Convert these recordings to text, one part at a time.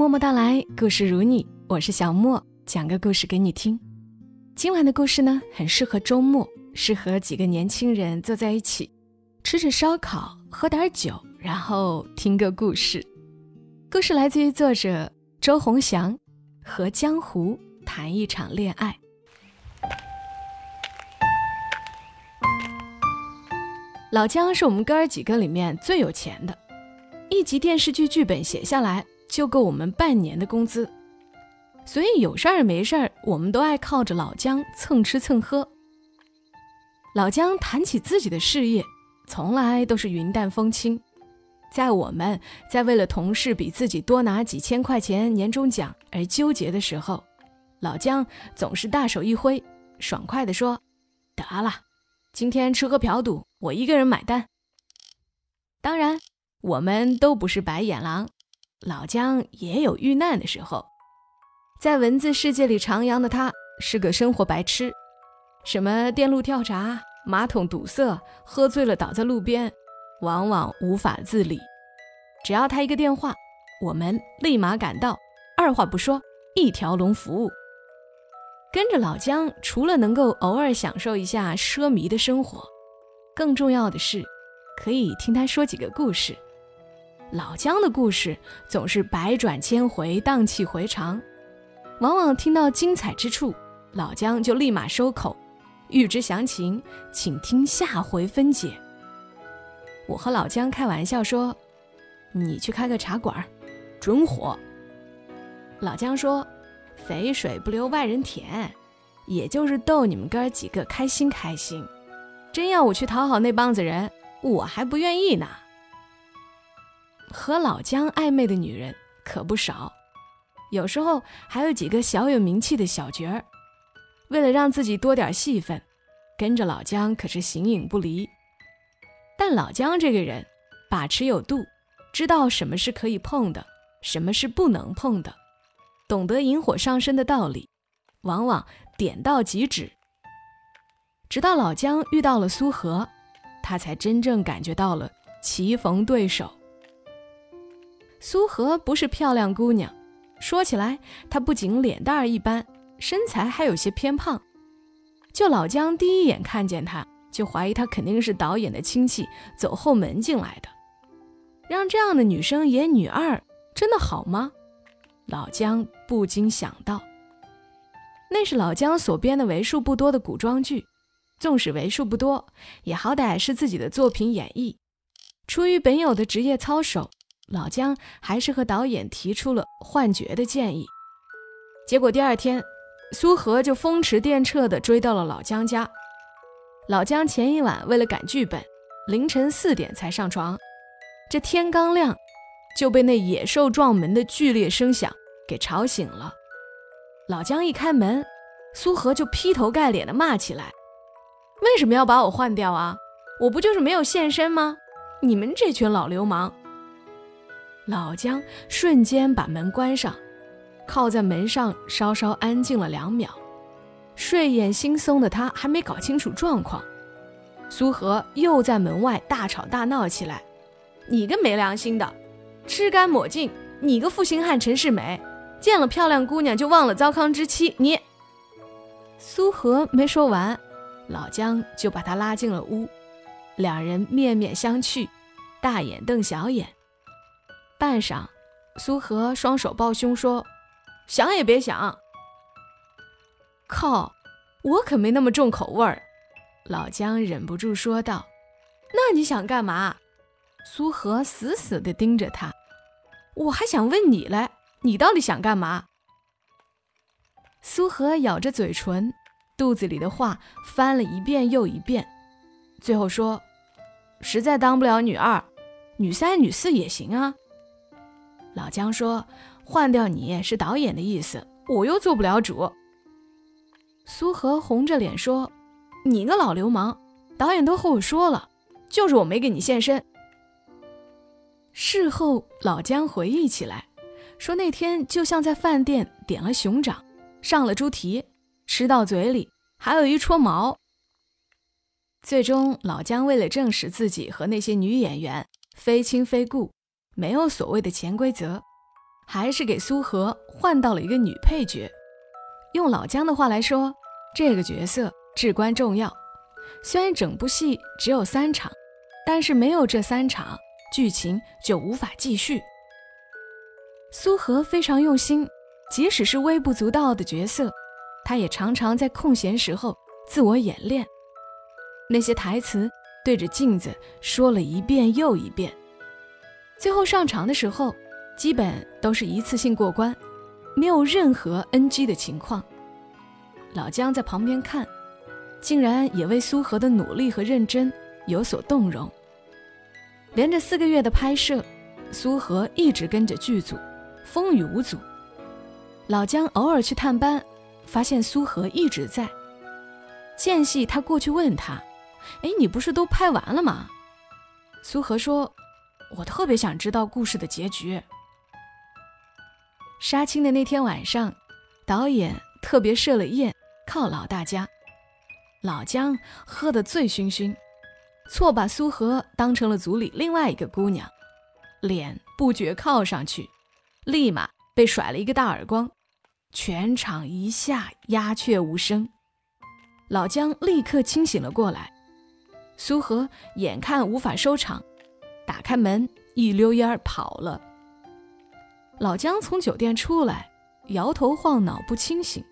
默默到来，故事如你，我是小莫，讲个故事给你听。今晚的故事呢，很适合周末，适合几个年轻人坐在一起，吃着烧烤，喝点酒，然后听个故事。故事来自于作者周鸿祥，和江湖谈一场恋爱。老姜是我们哥儿几个里面最有钱的，一集电视剧剧本写下来。就够我们半年的工资，所以有事儿没事儿，我们都爱靠着老姜蹭吃蹭喝。老姜谈起自己的事业，从来都是云淡风轻。在我们在为了同事比自己多拿几千块钱年终奖而纠结的时候，老姜总是大手一挥，爽快地说：“得了，今天吃喝嫖赌我一个人买单。”当然，我们都不是白眼狼。老姜也有遇难的时候，在文字世界里徜徉的他是个生活白痴，什么电路跳闸、马桶堵塞、喝醉了倒在路边，往往无法自理。只要他一个电话，我们立马赶到，二话不说，一条龙服务。跟着老姜，除了能够偶尔享受一下奢靡的生活，更重要的是，可以听他说几个故事。老姜的故事总是百转千回，荡气回肠，往往听到精彩之处，老姜就立马收口。欲知详情，请听下回分解。我和老姜开玩笑说：“你去开个茶馆，准火。”老姜说：“肥水不流外人田，也就是逗你们哥几个开心开心。真要我去讨好那帮子人，我还不愿意呢。”和老姜暧昧的女人可不少，有时候还有几个小有名气的小角儿。为了让自己多点戏份，跟着老姜可是形影不离。但老姜这个人把持有度，知道什么是可以碰的，什么是不能碰的，懂得引火上身的道理，往往点到即止。直到老姜遇到了苏荷，他才真正感觉到了棋逢对手。苏荷不是漂亮姑娘，说起来，她不仅脸蛋儿一般，身材还有些偏胖。就老姜第一眼看见她，就怀疑她肯定是导演的亲戚走后门进来的。让这样的女生演女二，真的好吗？老姜不禁想到。那是老姜所编的为数不多的古装剧，纵使为数不多，也好歹是自己的作品演绎。出于本有的职业操守。老姜还是和导演提出了换角的建议，结果第二天，苏荷就风驰电掣地追到了老姜家。老姜前一晚为了赶剧本，凌晨四点才上床，这天刚亮就被那野兽撞门的剧烈声响给吵醒了。老姜一开门，苏荷就劈头盖脸地骂起来：“为什么要把我换掉啊？我不就是没有现身吗？你们这群老流氓！”老姜瞬间把门关上，靠在门上稍稍安静了两秒。睡眼惺忪的他还没搞清楚状况，苏荷又在门外大吵大闹起来：“你个没良心的，吃干抹净！你个负心汉陈世美，见了漂亮姑娘就忘了糟糠之妻！你……”苏荷没说完，老姜就把他拉进了屋，两人面面相觑，大眼瞪小眼。半晌，苏荷双手抱胸说：“想也别想。”靠，我可没那么重口味儿。老姜忍不住说道：“那你想干嘛？”苏荷死死地盯着他。我还想问你嘞，你到底想干嘛？苏荷咬着嘴唇，肚子里的话翻了一遍又一遍，最后说：“实在当不了女二，女三、女四也行啊。”老姜说：“换掉你是导演的意思，我又做不了主。”苏荷红着脸说：“你个老流氓，导演都和我说了，就是我没给你现身。”事后，老姜回忆起来，说那天就像在饭店点了熊掌，上了猪蹄，吃到嘴里还有一撮毛。最终，老姜为了证实自己和那些女演员非亲非故。没有所谓的潜规则，还是给苏荷换到了一个女配角。用老姜的话来说，这个角色至关重要。虽然整部戏只有三场，但是没有这三场，剧情就无法继续。苏荷非常用心，即使是微不足道的角色，她也常常在空闲时候自我演练。那些台词对着镜子说了一遍又一遍，最后上场的时候，基本都是一次性过关，没有任何 NG 的情况。老姜在旁边看。竟然也为苏荷的努力和认真有所动容。连着四个月的拍摄，苏荷一直跟着剧组，风雨无阻。老姜偶尔去探班，发现苏荷一直在。间隙，他过去问他：“哎，你不是都拍完了吗？”苏荷说：“我特别想知道故事的结局。”杀青的那天晚上，导演特别设了宴犒劳大家。老姜喝得醉醺醺，错把苏荷当成了组里另外一个姑娘，脸不觉靠上去，立马被甩了一个大耳光，全场一下鸦雀无声。老姜立刻清醒了过来，苏荷眼看无法收场，打开门一溜烟儿跑了。老姜从酒店出来，摇头晃脑不清醒，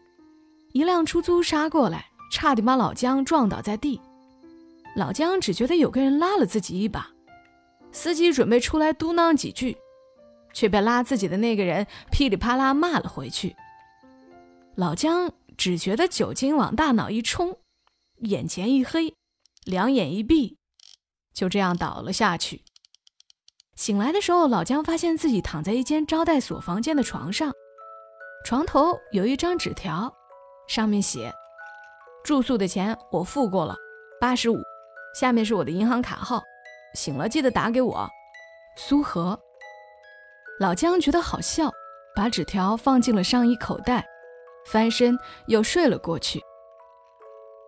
一辆出租杀过来。差点把老姜撞倒在地，老姜只觉得有个人拉了自己一把，司机准备出来嘟囔几句，却被拉自己的那个人噼里啪啦骂了回去。老姜只觉得酒精往大脑一冲，眼前一黑，两眼一闭，就这样倒了下去。醒来的时候，老姜发现自己躺在一间招待所房间的床上，床头有一张纸条，上面写。住宿的钱我付过了，八十五。下面是我的银行卡号，醒了记得打给我。苏荷。老姜觉得好笑，把纸条放进了上衣口袋，翻身又睡了过去。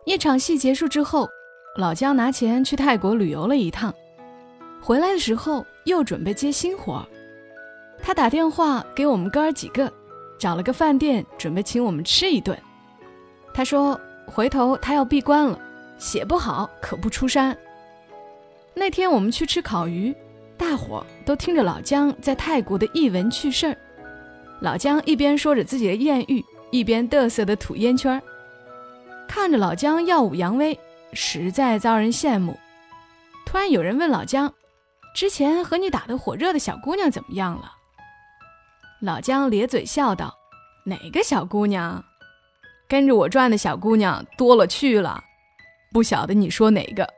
一场戏结束之后，老姜拿钱去泰国旅游了一趟，回来的时候又准备接新活儿。他打电话给我们哥儿几个，找了个饭店，准备请我们吃一顿。他说。回头他要闭关了，写不好可不出山。那天我们去吃烤鱼，大伙儿都听着老姜在泰国的异闻趣事儿。老姜一边说着自己的艳遇，一边嘚瑟的吐烟圈儿，看着老姜耀武扬威，实在遭人羡慕。突然有人问老姜：“之前和你打得火热的小姑娘怎么样了？”老姜咧嘴笑道：“哪个小姑娘？”跟着我转的小姑娘多了去了，不晓得你说哪个。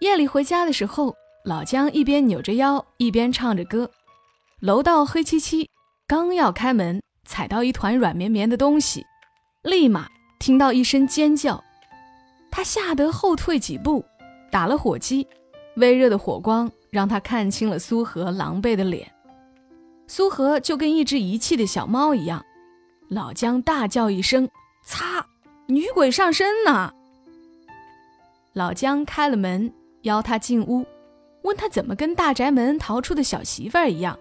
夜里回家的时候，老姜一边扭着腰，一边唱着歌。楼道黑漆漆，刚要开门，踩到一团软绵绵的东西，立马听到一声尖叫，他吓得后退几步，打了火机，微热的火光让他看清了苏荷狼狈的脸。苏荷就跟一只遗弃的小猫一样。老姜大叫一声：“擦，女鬼上身呢！”老姜开了门，邀他进屋，问他怎么跟大宅门逃出的小媳妇儿一样。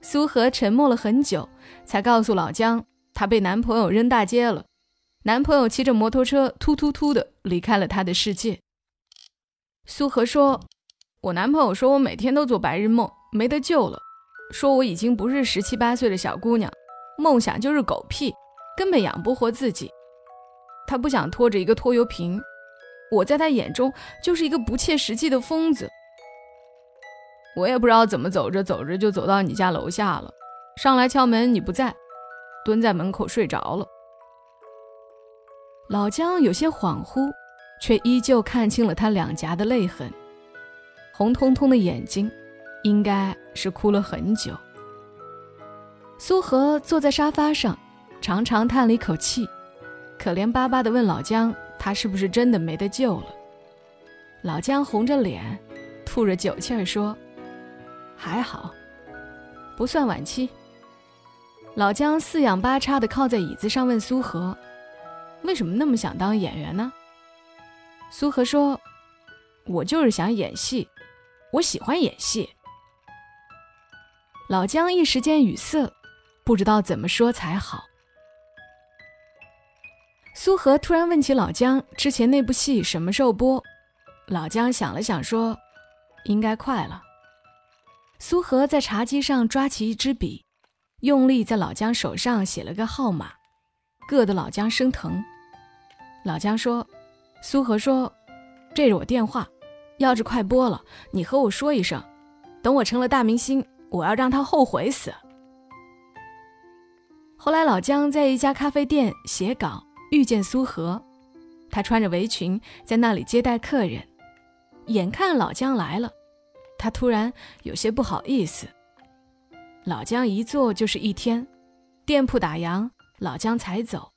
苏荷沉默了很久，才告诉老姜，她被男朋友扔大街了，男朋友骑着摩托车突突突的离开了她的世界。苏荷说：“我男朋友说我每天都做白日梦，没得救了，说我已经不是十七八岁的小姑娘。”梦想就是狗屁，根本养不活自己。他不想拖着一个拖油瓶，我在他眼中就是一个不切实际的疯子。我也不知道怎么走着走着就走到你家楼下了，上来敲门你不在，蹲在门口睡着了。老姜有些恍惚，却依旧看清了他两颊的泪痕，红彤彤的眼睛，应该是哭了很久。苏荷坐在沙发上，长长叹了一口气，可怜巴巴地问老姜：“他是不是真的没得救了？”老姜红着脸，吐着酒气儿说：“还好，不算晚期。”老姜四仰八叉地靠在椅子上问苏荷：“为什么那么想当演员呢？”苏荷说：“我就是想演戏，我喜欢演戏。”老姜一时间语塞，不知道怎么说才好。苏荷突然问起老姜之前那部戏什么时候播，老姜想了想说：“应该快了。”苏荷在茶几上抓起一支笔，用力在老姜手上写了个号码，硌得老姜生疼。老姜说：“苏荷说，这是我电话，要是快播了，你和我说一声，等我成了大明星，我要让他后悔死。”后来老姜在一家咖啡店写稿。遇见苏荷，她穿着围裙在那里接待客人。眼看老姜来了，他突然有些不好意思。老姜一坐就是一天，店铺打烊，老姜才走。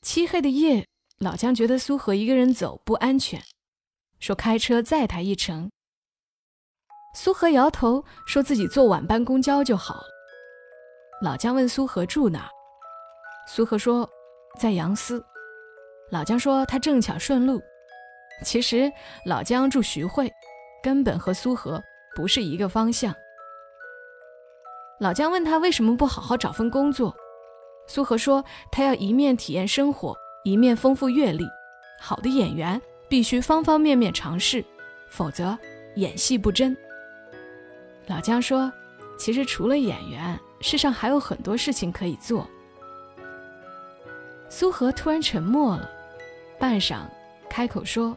漆黑的夜，老姜觉得苏荷一个人走不安全，说开车载她一程。苏荷摇头，说自己坐晚班公交就好了。老姜问苏荷住哪，苏荷说。在杨思，老姜说他正巧顺路。其实老姜住徐汇，根本和苏荷不是一个方向。老姜问他为什么不好好找份工作，苏荷说他要一面体验生活，一面丰富阅历。好的演员必须方方面面尝试，否则演戏不真。老姜说，其实除了演员，世上还有很多事情可以做。苏荷突然沉默了，半晌，开口说：“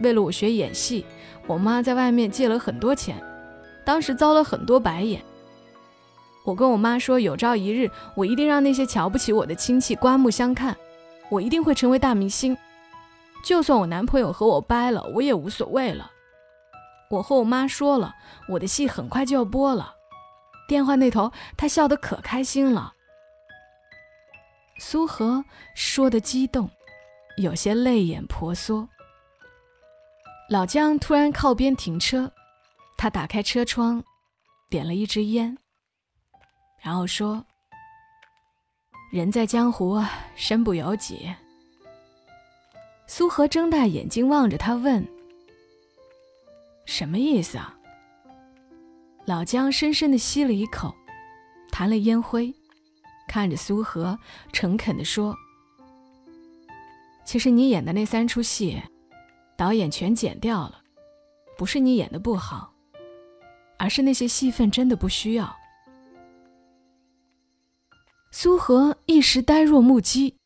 为了我学演戏，我妈在外面借了很多钱，当时遭了很多白眼。我跟我妈说，有朝一日我一定让那些瞧不起我的亲戚刮目相看，我一定会成为大明星。就算我男朋友和我掰了，我也无所谓了。我和我妈说了，我的戏很快就要播了。电话那头，她笑得可开心了。”苏荷说的激动，有些泪眼婆娑。老姜突然靠边停车，他打开车窗，点了一支烟，然后说：“人在江湖，身不由己。”苏荷睁大眼睛望着他问：“什么意思啊？”老姜深深的吸了一口，弹了烟灰。看着苏荷，诚恳地说：“其实你演的那三出戏，导演全剪掉了，不是你演的不好，而是那些戏份真的不需要。”苏荷一时呆若木鸡，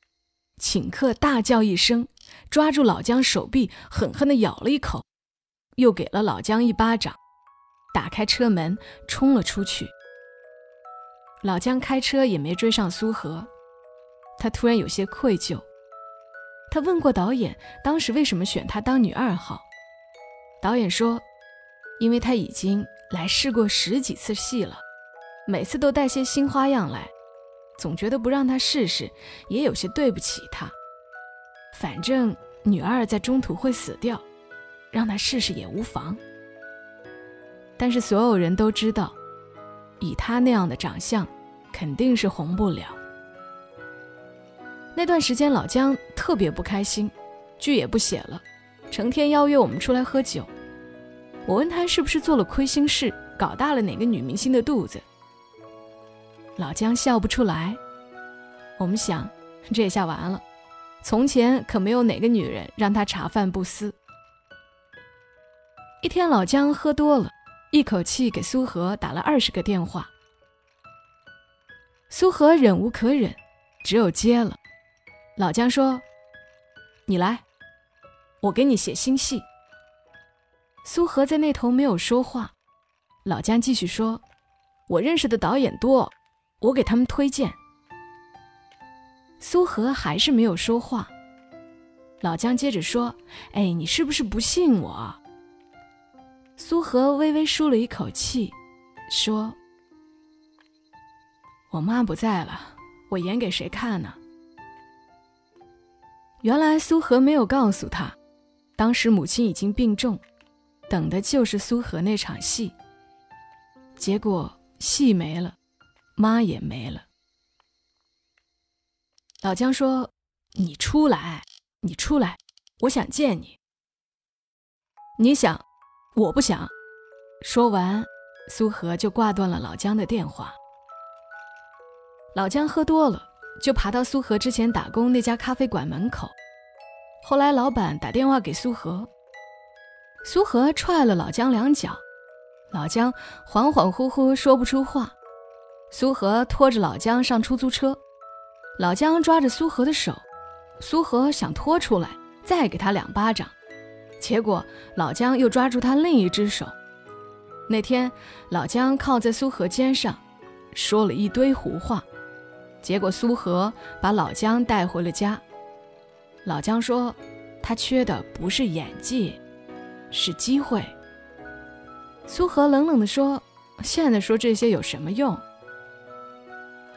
顷刻大叫一声，抓住老姜手臂，狠狠地咬了一口，又给了老姜一巴掌，打开车门冲了出去。老姜开车也没追上苏荷，他突然有些愧疚。他问过导演，当时为什么选他当女二号？导演说，因为他已经来试过十几次戏了，每次都带些新花样来，总觉得不让他试试，也有些对不起他。反正女二在中途会死掉，让他试试也无妨。但是所有人都知道。以他那样的长相，肯定是红不了。那段时间，老姜特别不开心，剧也不写了，成天邀约我们出来喝酒。我问他是不是做了亏心事，搞大了哪个女明星的肚子。老姜笑不出来。我们想，这下完了。从前可没有哪个女人让他茶饭不思。一天，老姜喝多了。一口气给苏荷打了二十个电话，苏荷忍无可忍，只有接了。老姜说：“你来，我给你写新戏。”苏荷在那头没有说话。老姜继续说：“我认识的导演多，我给他们推荐。”苏荷还是没有说话。老姜接着说：“哎，你是不是不信我？”苏荷微微舒了一口气，说：“我妈不在了，我演给谁看呢？”原来苏荷没有告诉他，当时母亲已经病重，等的就是苏荷那场戏。结果戏没了，妈也没了。老姜说：“你出来，你出来，我想见你。”你想。我不想。说完，苏荷就挂断了老姜的电话。老姜喝多了，就爬到苏荷之前打工那家咖啡馆门口。后来老板打电话给苏荷，苏荷踹了老姜两脚，老姜恍恍惚惚说不出话。苏和拖着老姜上出租车，老姜抓着苏和的手，苏和想拖出来再给他两巴掌，结果老姜又抓住他另一只手。那天老姜靠在苏和肩上，说了一堆胡话，结果苏和把老姜带回了家。老姜说：“他缺的不是演技，是机会。”苏和冷冷地说：“现在说这些有什么用？”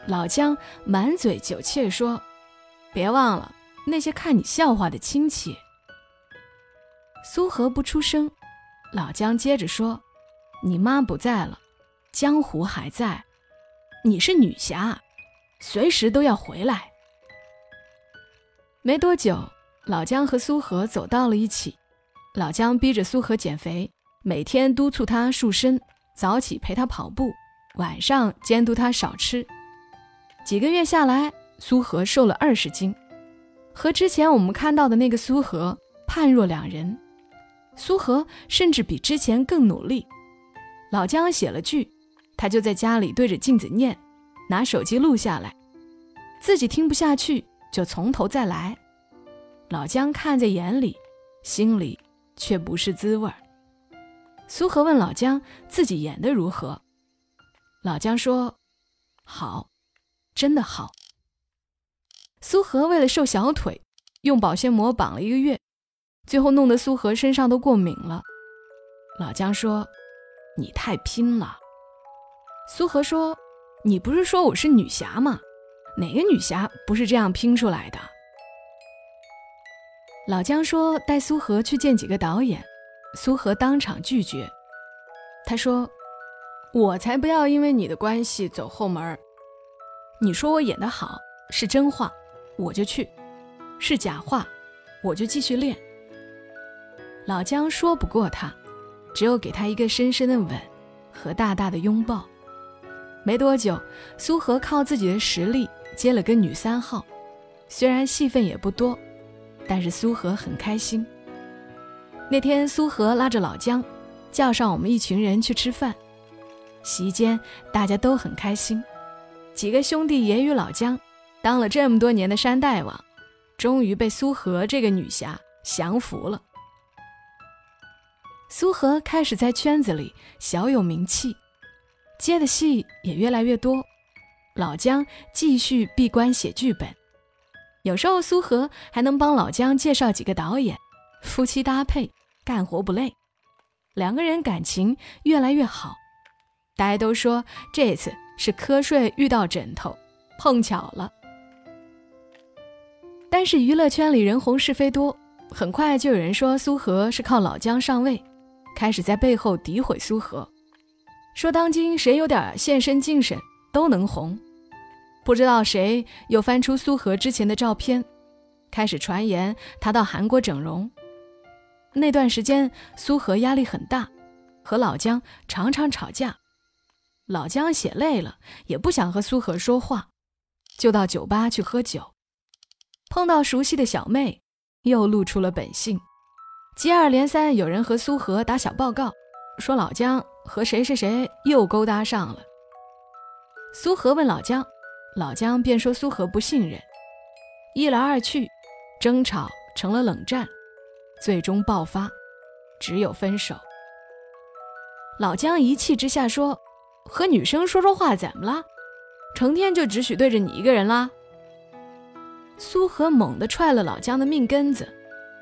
老姜满嘴酒气说：“别忘了那些看你笑话的亲戚。”苏和不出声，老姜接着说：“你妈不在了，江湖还在，你是女侠，随时都要回来。”没多久，老姜和苏和走到了一起。老姜逼着苏和减肥，每天督促他塑身，早起陪他跑步，晚上监督他少吃。几个月下来，苏和瘦了二十斤，和之前我们看到的那个苏和判若两人。苏和甚至比之前更努力。老姜写了剧，他就在家里对着镜子念，拿手机录下来，自己听不下去。就从头再来，老姜看在眼里，心里却不是滋味儿。苏和问老姜自己演的如何，老姜说：“好，真的好。”苏荷为了瘦小腿，用保鲜膜绑了一个月，最后弄得苏荷身上都过敏了。老姜说：“你太拼了。”苏荷说：“你不是说我是女侠吗？”哪个女侠不是这样拼出来的？老姜说带苏荷去见几个导演，苏荷当场拒绝。他说：“我才不要因为你的关系走后门。你说我演得好是真话，我就去；是假话，我就继续练。”老姜说不过他，只有给他一个深深的吻和大大的拥抱。没多久，苏荷靠自己的实力。接了个女三号，虽然戏份也不多，但是苏荷很开心。那天苏荷拉着老姜，叫上我们一群人去吃饭。席间大家都很开心，几个兄弟也与老姜当了这么多年的山大王，终于被苏和这个女侠降服了。苏和开始在圈子里小有名气，接的戏也越来越多。老姜继续闭关写剧本，有时候苏和还能帮老姜介绍几个导演，夫妻搭配，干活不累，两个人感情越来越好。大家都说这次是瞌睡遇到枕头，碰巧了。但是娱乐圈里人红是非多，很快就有人说苏荷是靠老姜上位，开始在背后诋毁苏荷，说当今谁有点献身精神都能红。不知道谁又翻出苏荷之前的照片，开始传言他到韩国整容。那段时间，苏荷压力很大，和老姜常常吵架。老姜写累了，也不想和苏荷说话，就到酒吧去喝酒。碰到熟悉的小妹，又露出了本性。接二连三，有人和苏荷打小报告，说老姜和谁谁谁又勾搭上了。苏荷问老姜。老姜便说苏荷不信任，一来二去，争吵成了冷战，最终爆发，只有分手。老姜一气之下说：“和女生说说话怎么了？成天就只许对着你一个人啦。”苏和猛地踹了老姜的命根子，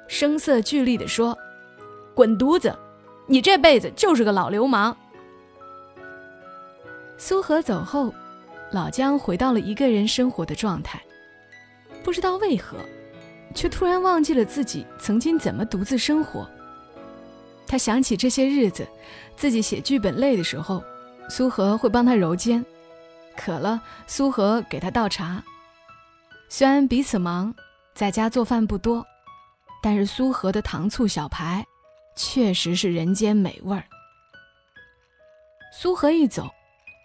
声色俱厉地说：“滚犊子！你这辈子就是个老流氓。”苏和走后。老姜回到了一个人生活的状态，不知道为何，却突然忘记了自己曾经怎么独自生活。他想起这些日子，自己写剧本累的时候，苏荷会帮他揉肩；渴了，苏荷给他倒茶。虽然彼此忙，在家做饭不多，但是苏荷的糖醋小排，确实是人间美味儿。苏荷一走，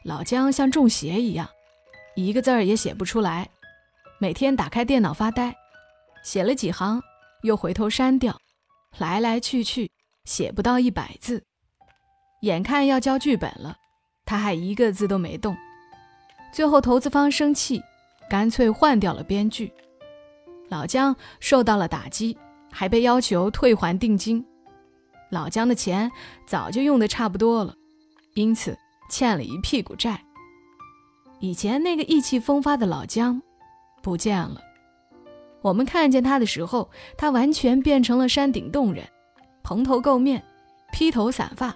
老姜像中邪一样，一个字儿也写不出来，每天打开电脑发呆，写了几行又回头删掉，来来去去写不到一百字。眼看要交剧本了，他还一个字都没动。最后投资方生气，干脆换掉了编剧。老姜受到了打击，还被要求退还定金。老姜的钱早就用得差不多了，因此欠了一屁股债。以前那个意气风发的老姜不见了。我们看见他的时候，他完全变成了山顶洞人，蓬头垢面，披头散发。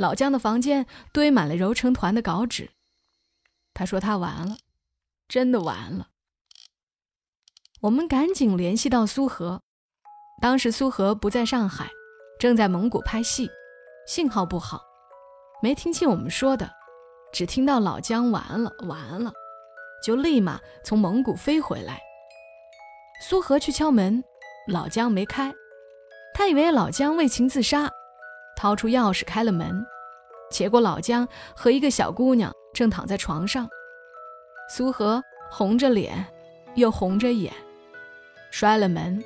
老姜的房间堆满了揉成团的稿纸。他说他完了，真的完了。我们赶紧联系到苏荷，当时苏荷不在上海。正在蒙古拍戏，信号不好，没听清我们说的，只听到老姜完了完了，就立马从蒙古飞回来。苏荷去敲门，老姜没开，他以为老姜为情自杀，掏出钥匙开了门，结果老姜和一个小姑娘正躺在床上。苏荷红着脸，又红着眼，摔了门，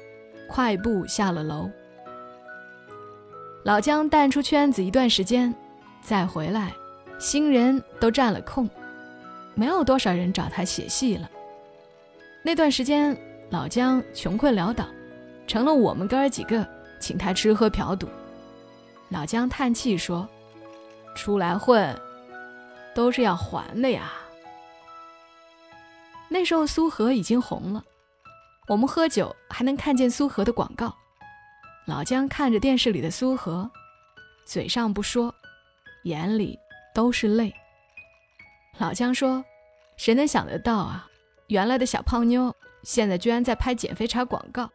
快步下了楼。老姜淡出圈子一段时间，再回来，新人都占了空，没有多少人找他写戏了。那段时间，老姜穷困潦倒，成了我们哥儿几个请他吃喝嫖赌。老姜叹气说：“出来混，都是要还的呀。”那时候苏荷已经红了，我们喝酒还能看见苏荷的广告。老姜看着电视里的苏荷，嘴上不说，眼里都是泪。老姜说：“谁能想得到啊？原来的小胖妞，现在居然在拍减肥茶广告。”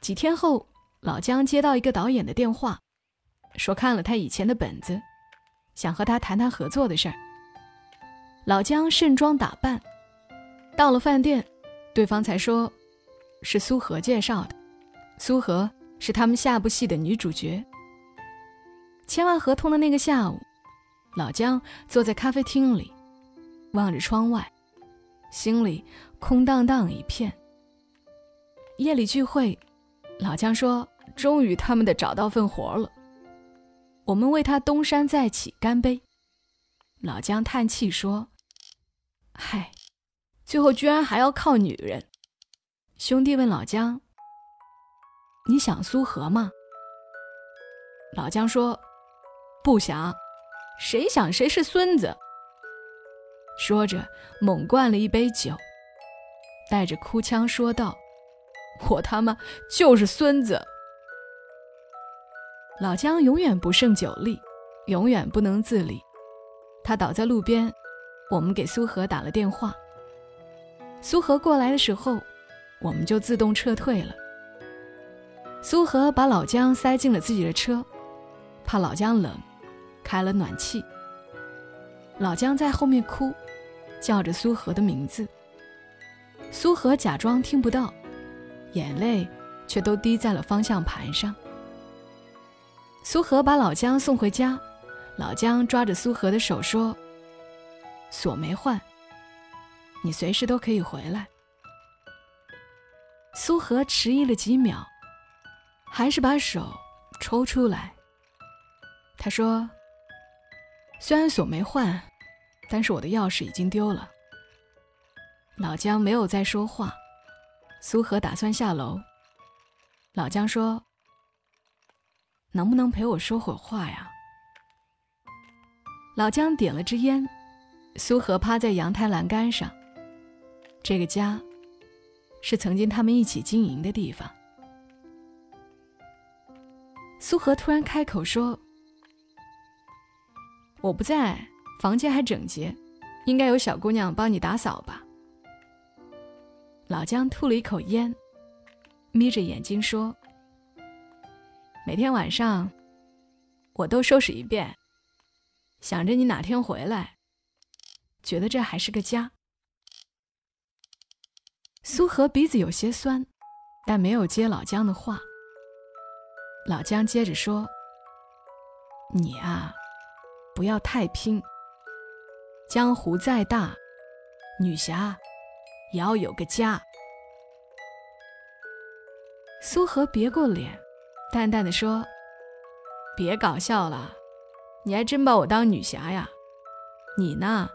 几天后，老姜接到一个导演的电话，说看了他以前的本子，想和他谈谈合作的事儿。老姜盛装打扮，到了饭店，对方才说，是苏荷介绍的。苏荷是他们下部戏的女主角。签完合同的那个下午，老姜坐在咖啡厅里，望着窗外，心里空荡荡一片。夜里聚会，老姜说：“终于他们的找到份活了。”我们为他东山再起干杯。老姜叹气说：“嗨，最后居然还要靠女人。”兄弟问老姜。你想苏荷吗？老姜说：“不想，谁想谁是孙子。”说着，猛灌了一杯酒，带着哭腔说道：“我他妈就是孙子。”老姜永远不胜酒力，永远不能自理。他倒在路边，我们给苏荷打了电话。苏荷过来的时候，我们就自动撤退了。苏荷把老姜塞进了自己的车，怕老姜冷，开了暖气。老姜在后面哭，叫着苏荷的名字。苏荷假装听不到，眼泪却都滴在了方向盘上。苏荷把老姜送回家，老姜抓着苏荷的手说：“锁没换，你随时都可以回来。”苏荷迟疑了几秒。还是把手抽出来。他说：“虽然锁没换，但是我的钥匙已经丢了。”老姜没有再说话。苏荷打算下楼。老姜说：“能不能陪我说会儿话呀？”老姜点了支烟。苏荷趴在阳台栏杆上。这个家，是曾经他们一起经营的地方。苏荷突然开口说：“我不在，房间还整洁，应该有小姑娘帮你打扫吧。”老姜吐了一口烟，眯着眼睛说：“每天晚上，我都收拾一遍，想着你哪天回来，觉得这还是个家。”苏荷鼻子有些酸，但没有接老姜的话。老姜接着说：“你啊，不要太拼。江湖再大，女侠也要有个家。苏荷别过脸，淡淡的说：“别搞笑了，你还真把我当女侠呀？你呢，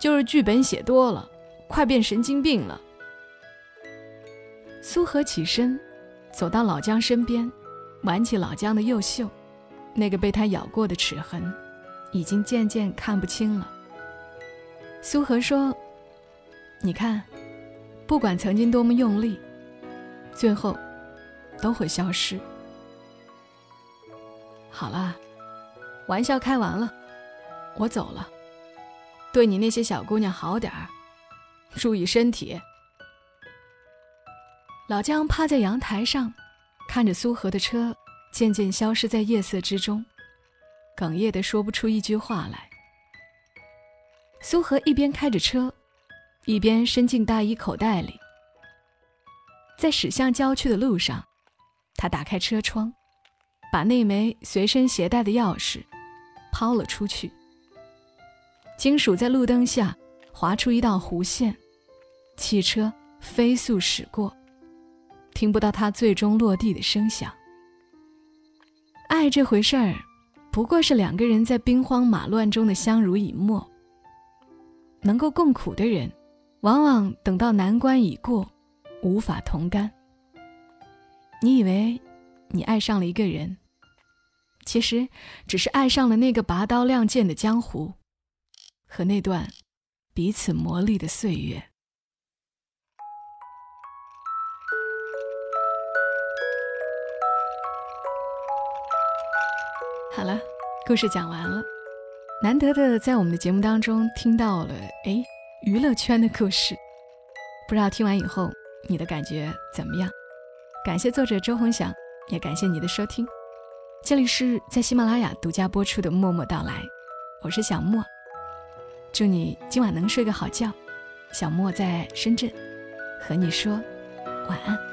就是剧本写多了，快变神经病了。”苏荷起身，走到老姜身边，挽起老姜的右袖，那个被他咬过的齿痕，已经渐渐看不清了。苏荷说：“你看，不管曾经多么用力，最后都会消失。好了，玩笑开完了，我走了。对你那些小姑娘好点儿，注意身体。”老姜趴在阳台上，看着苏荷的车渐渐消失在夜色之中，哽咽的说不出一句话来。苏荷一边开着车，一边伸进大衣口袋里。在驶向郊区的路上，他打开车窗，把那枚随身携带的钥匙抛了出去。金属在路灯下划出一道弧线，汽车飞速驶过。听不到他最终落地的声响。爱这回事儿，不过是两个人在兵荒马乱中的相濡以沫。能够共苦的人，往往等到难关已过，无法同甘。你以为你爱上了一个人，其实只是爱上了那个拔刀亮剑的江湖，和那段彼此磨砺的岁月。好了，故事讲完了。难得的在我们的节目当中听到了哎娱乐圈的故事，不知道听完以后你的感觉怎么样？感谢作者周鸿祥，也感谢你的收听。这里是在喜马拉雅独家播出的《默默到来》，我是小莫。祝你今晚能睡个好觉。小莫在深圳，和你说晚安。